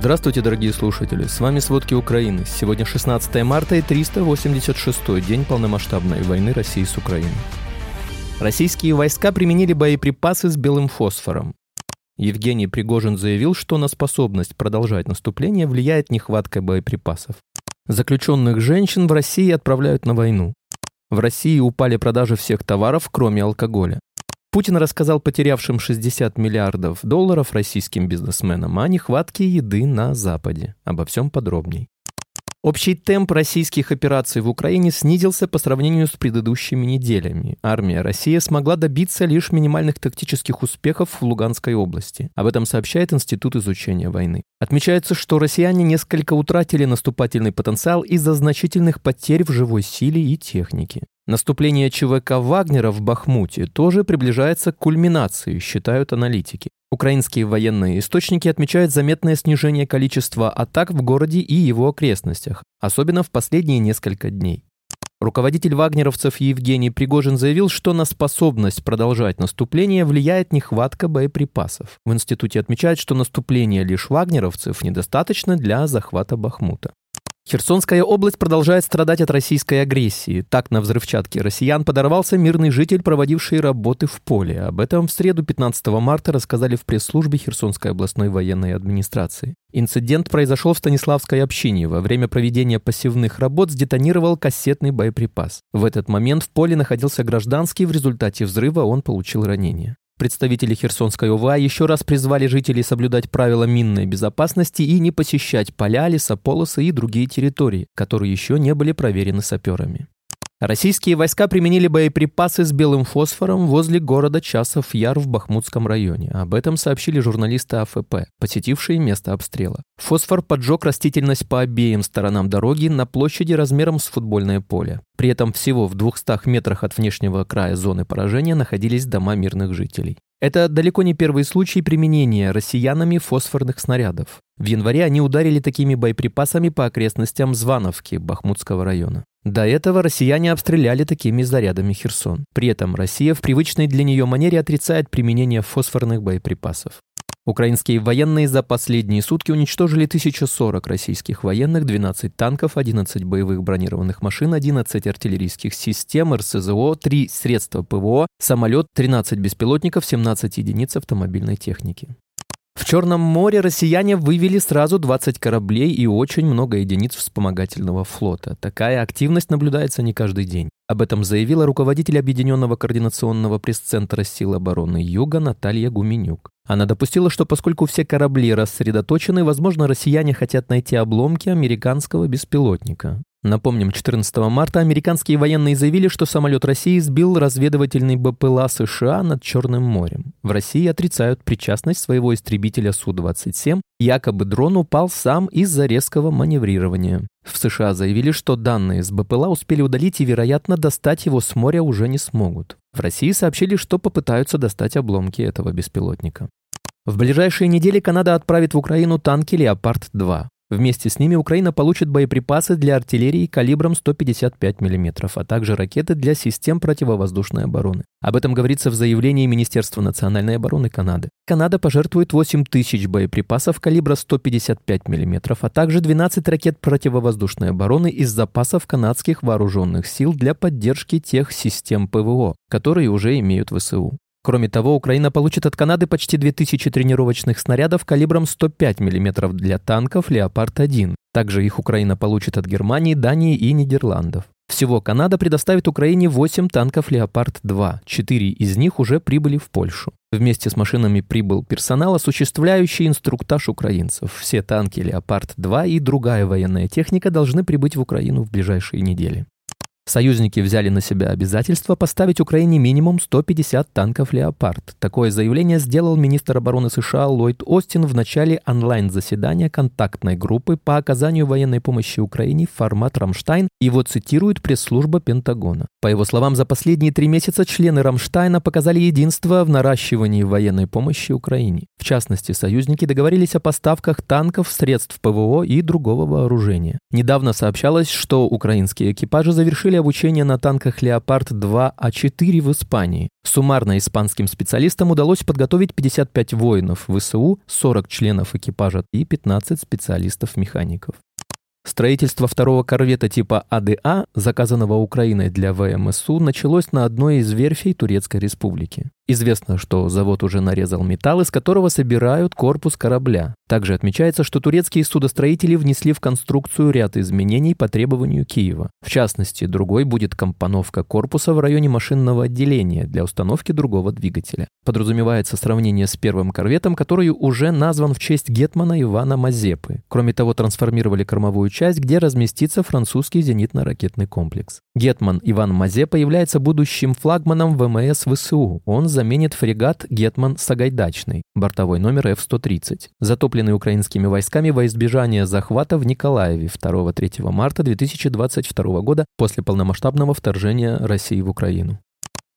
Здравствуйте, дорогие слушатели! С вами «Сводки Украины». Сегодня 16 марта и 386-й день полномасштабной войны России с Украиной. Российские войска применили боеприпасы с белым фосфором. Евгений Пригожин заявил, что на способность продолжать наступление влияет нехватка боеприпасов. Заключенных женщин в России отправляют на войну. В России упали продажи всех товаров, кроме алкоголя. Путин рассказал потерявшим 60 миллиардов долларов российским бизнесменам о нехватке еды на Западе. Обо всем подробней. Общий темп российских операций в Украине снизился по сравнению с предыдущими неделями. Армия России смогла добиться лишь минимальных тактических успехов в Луганской области. Об этом сообщает Институт изучения войны. Отмечается, что россияне несколько утратили наступательный потенциал из-за значительных потерь в живой силе и технике. Наступление ЧВК Вагнера в Бахмуте тоже приближается к кульминации, считают аналитики. Украинские военные источники отмечают заметное снижение количества атак в городе и его окрестностях, особенно в последние несколько дней. Руководитель вагнеровцев Евгений Пригожин заявил, что на способность продолжать наступление влияет нехватка боеприпасов. В институте отмечают, что наступление лишь вагнеровцев недостаточно для захвата Бахмута. Херсонская область продолжает страдать от российской агрессии. Так на взрывчатке россиян подорвался мирный житель, проводивший работы в поле. Об этом в среду 15 марта рассказали в пресс-службе Херсонской областной военной администрации. Инцидент произошел в Станиславской общине. Во время проведения пассивных работ сдетонировал кассетный боеприпас. В этот момент в поле находился гражданский, в результате взрыва он получил ранение. Представители Херсонской ОВА еще раз призвали жителей соблюдать правила минной безопасности и не посещать поля, лесополосы и другие территории, которые еще не были проверены саперами. Российские войска применили боеприпасы с белым фосфором возле города Часов Яр в Бахмутском районе. Об этом сообщили журналисты АФП, посетившие место обстрела. Фосфор поджег растительность по обеим сторонам дороги на площади размером с футбольное поле. При этом всего в 200 метрах от внешнего края зоны поражения находились дома мирных жителей. Это далеко не первый случай применения россиянами фосфорных снарядов. В январе они ударили такими боеприпасами по окрестностям Звановки Бахмутского района. До этого россияне обстреляли такими зарядами Херсон. При этом Россия в привычной для нее манере отрицает применение фосфорных боеприпасов. Украинские военные за последние сутки уничтожили 1040 российских военных, 12 танков, 11 боевых бронированных машин, 11 артиллерийских систем, РСЗО, 3 средства ПВО, самолет, 13 беспилотников, 17 единиц автомобильной техники. В Черном море россияне вывели сразу 20 кораблей и очень много единиц вспомогательного флота. Такая активность наблюдается не каждый день. Об этом заявила руководитель Объединенного координационного пресс-центра сил обороны Юга Наталья Гуменюк. Она допустила, что поскольку все корабли рассредоточены, возможно, россияне хотят найти обломки американского беспилотника. Напомним, 14 марта американские военные заявили, что самолет России сбил разведывательный БПЛА США над Черным морем. В России отрицают причастность своего истребителя Су-27, якобы дрон упал сам из-за резкого маневрирования. В США заявили, что данные с БПЛА успели удалить и, вероятно, достать его с моря уже не смогут. В России сообщили, что попытаются достать обломки этого беспилотника. В ближайшие недели Канада отправит в Украину танки «Леопард-2». Вместе с ними Украина получит боеприпасы для артиллерии калибром 155 мм, а также ракеты для систем противовоздушной обороны. Об этом говорится в заявлении Министерства национальной обороны Канады. Канада пожертвует 8 тысяч боеприпасов калибра 155 мм, а также 12 ракет противовоздушной обороны из запасов канадских вооруженных сил для поддержки тех систем ПВО, которые уже имеют ВСУ. Кроме того, Украина получит от Канады почти 2000 тренировочных снарядов калибром 105 мм для танков «Леопард-1». Также их Украина получит от Германии, Дании и Нидерландов. Всего Канада предоставит Украине 8 танков «Леопард-2». Четыре из них уже прибыли в Польшу. Вместе с машинами прибыл персонал, осуществляющий инструктаж украинцев. Все танки «Леопард-2» и другая военная техника должны прибыть в Украину в ближайшие недели. Союзники взяли на себя обязательство поставить Украине минимум 150 танков «Леопард». Такое заявление сделал министр обороны США Ллойд Остин в начале онлайн-заседания контактной группы по оказанию военной помощи Украине в формате «Рамштайн». Его цитирует пресс-служба Пентагона. По его словам, за последние три месяца члены «Рамштайна» показали единство в наращивании военной помощи Украине. В частности, союзники договорились о поставках танков, средств ПВО и другого вооружения. Недавно сообщалось, что украинские экипажи завершили обучение на танках «Леопард-2А4» в Испании. Суммарно испанским специалистам удалось подготовить 55 воинов ВСУ, 40 членов экипажа и 15 специалистов-механиков. Строительство второго корвета типа АДА, заказанного Украиной для ВМСУ, началось на одной из верфей Турецкой Республики. Известно, что завод уже нарезал металл, из которого собирают корпус корабля. Также отмечается, что турецкие судостроители внесли в конструкцию ряд изменений по требованию Киева. В частности, другой будет компоновка корпуса в районе машинного отделения для установки другого двигателя. Подразумевается сравнение с первым корветом, который уже назван в честь гетмана Ивана Мазепы. Кроме того, трансформировали кормовую часть, где разместится французский зенитно-ракетный комплекс. Гетман Иван Мазепа является будущим флагманом ВМС ВСУ. Он заменит фрегат «Гетман Сагайдачный», бортовой номер F-130, затопленный украинскими войсками во избежание захвата в Николаеве 2-3 марта 2022 года после полномасштабного вторжения России в Украину.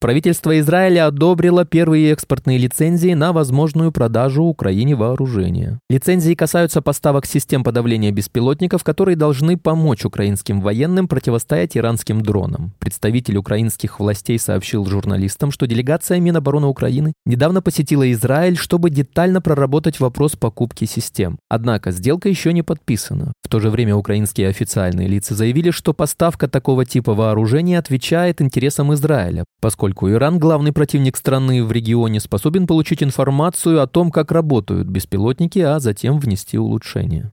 Правительство Израиля одобрило первые экспортные лицензии на возможную продажу Украине вооружения. Лицензии касаются поставок систем подавления беспилотников, которые должны помочь украинским военным противостоять иранским дронам. Представитель украинских властей сообщил журналистам, что делегация Минобороны Украины недавно посетила Израиль, чтобы детально проработать вопрос покупки систем. Однако сделка еще не подписана. В то же время украинские официальные лица заявили, что поставка такого типа вооружения отвечает интересам Израиля, поскольку поскольку Иран, главный противник страны в регионе, способен получить информацию о том, как работают беспилотники, а затем внести улучшения.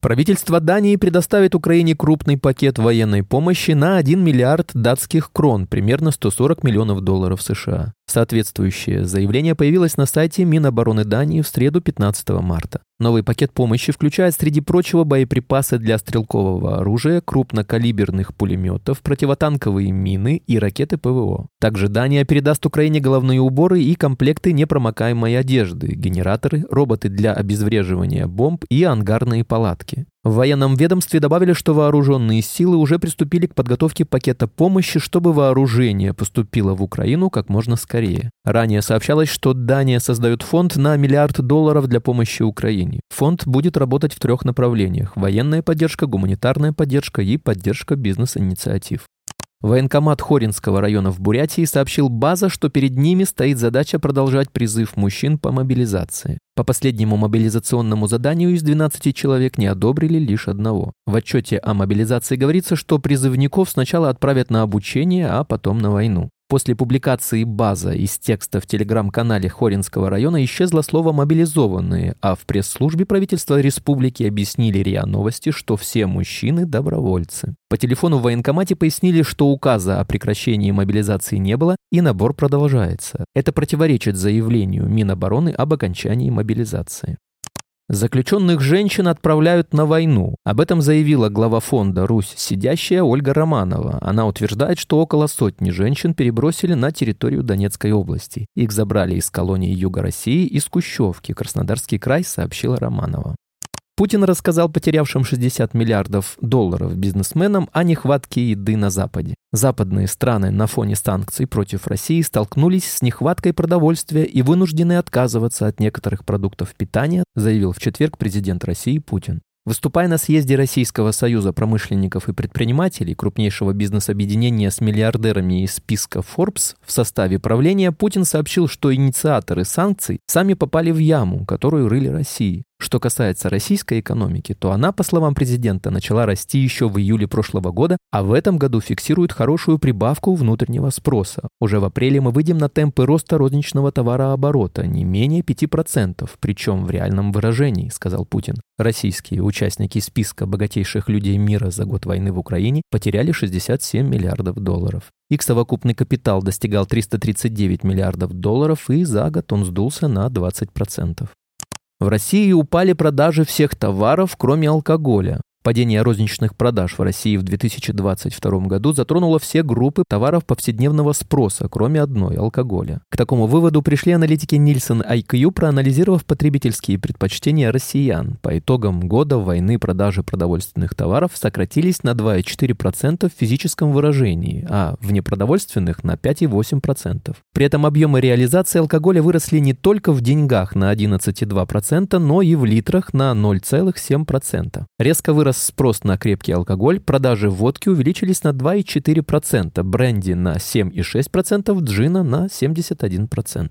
Правительство Дании предоставит Украине крупный пакет военной помощи на 1 миллиард датских крон, примерно 140 миллионов долларов США. Соответствующее заявление появилось на сайте Минобороны Дании в среду 15 марта. Новый пакет помощи включает, среди прочего, боеприпасы для стрелкового оружия, крупнокалиберных пулеметов, противотанковые мины и ракеты ПВО. Также Дания передаст Украине головные уборы и комплекты непромокаемой одежды, генераторы, роботы для обезвреживания бомб и ангарные палатки. В военном ведомстве добавили, что вооруженные силы уже приступили к подготовке пакета помощи, чтобы вооружение поступило в Украину как можно скорее. Ранее сообщалось, что Дания создает фонд на миллиард долларов для помощи Украине. Фонд будет работать в трех направлениях – военная поддержка, гуманитарная поддержка и поддержка бизнес-инициатив. Военкомат Хоринского района в Бурятии сообщил База, что перед ними стоит задача продолжать призыв мужчин по мобилизации. По последнему мобилизационному заданию из 12 человек не одобрили лишь одного. В отчете о мобилизации говорится, что призывников сначала отправят на обучение, а потом на войну. После публикации база из текста в телеграм-канале Хоринского района исчезло слово «мобилизованные», а в пресс-службе правительства республики объяснили РИА Новости, что все мужчины – добровольцы. По телефону в военкомате пояснили, что указа о прекращении мобилизации не было и набор продолжается. Это противоречит заявлению Минобороны об окончании мобилизации. Заключенных женщин отправляют на войну. Об этом заявила глава фонда «Русь сидящая» Ольга Романова. Она утверждает, что около сотни женщин перебросили на территорию Донецкой области. Их забрали из колонии Юга России из Кущевки. Краснодарский край сообщила Романова. Путин рассказал потерявшим 60 миллиардов долларов бизнесменам о нехватке еды на Западе. Западные страны на фоне санкций против России столкнулись с нехваткой продовольствия и вынуждены отказываться от некоторых продуктов питания, заявил в четверг президент России Путин. Выступая на съезде Российского союза промышленников и предпринимателей, крупнейшего бизнес-объединения с миллиардерами из списка Forbes, в составе правления Путин сообщил, что инициаторы санкций сами попали в яму, которую рыли России. Что касается российской экономики, то она, по словам президента, начала расти еще в июле прошлого года, а в этом году фиксирует хорошую прибавку внутреннего спроса. Уже в апреле мы выйдем на темпы роста розничного товарооборота не менее 5%, причем в реальном выражении, сказал Путин. Российские участники списка богатейших людей мира за год войны в Украине потеряли 67 миллиардов долларов. Их совокупный капитал достигал 339 миллиардов долларов, и за год он сдулся на 20%. В России упали продажи всех товаров, кроме алкоголя. Падение розничных продаж в России в 2022 году затронуло все группы товаров повседневного спроса, кроме одной – алкоголя. К такому выводу пришли аналитики Nielsen IQ, проанализировав потребительские предпочтения россиян. По итогам года войны продажи продовольственных товаров сократились на 2,4% в физическом выражении, а в непродовольственных – на 5,8%. При этом объемы реализации алкоголя выросли не только в деньгах на 11,2%, но и в литрах на 0,7%. Резко вырос вырос спрос на крепкий алкоголь, продажи водки увеличились на 2,4%, бренди на 7,6%, джина на 71%.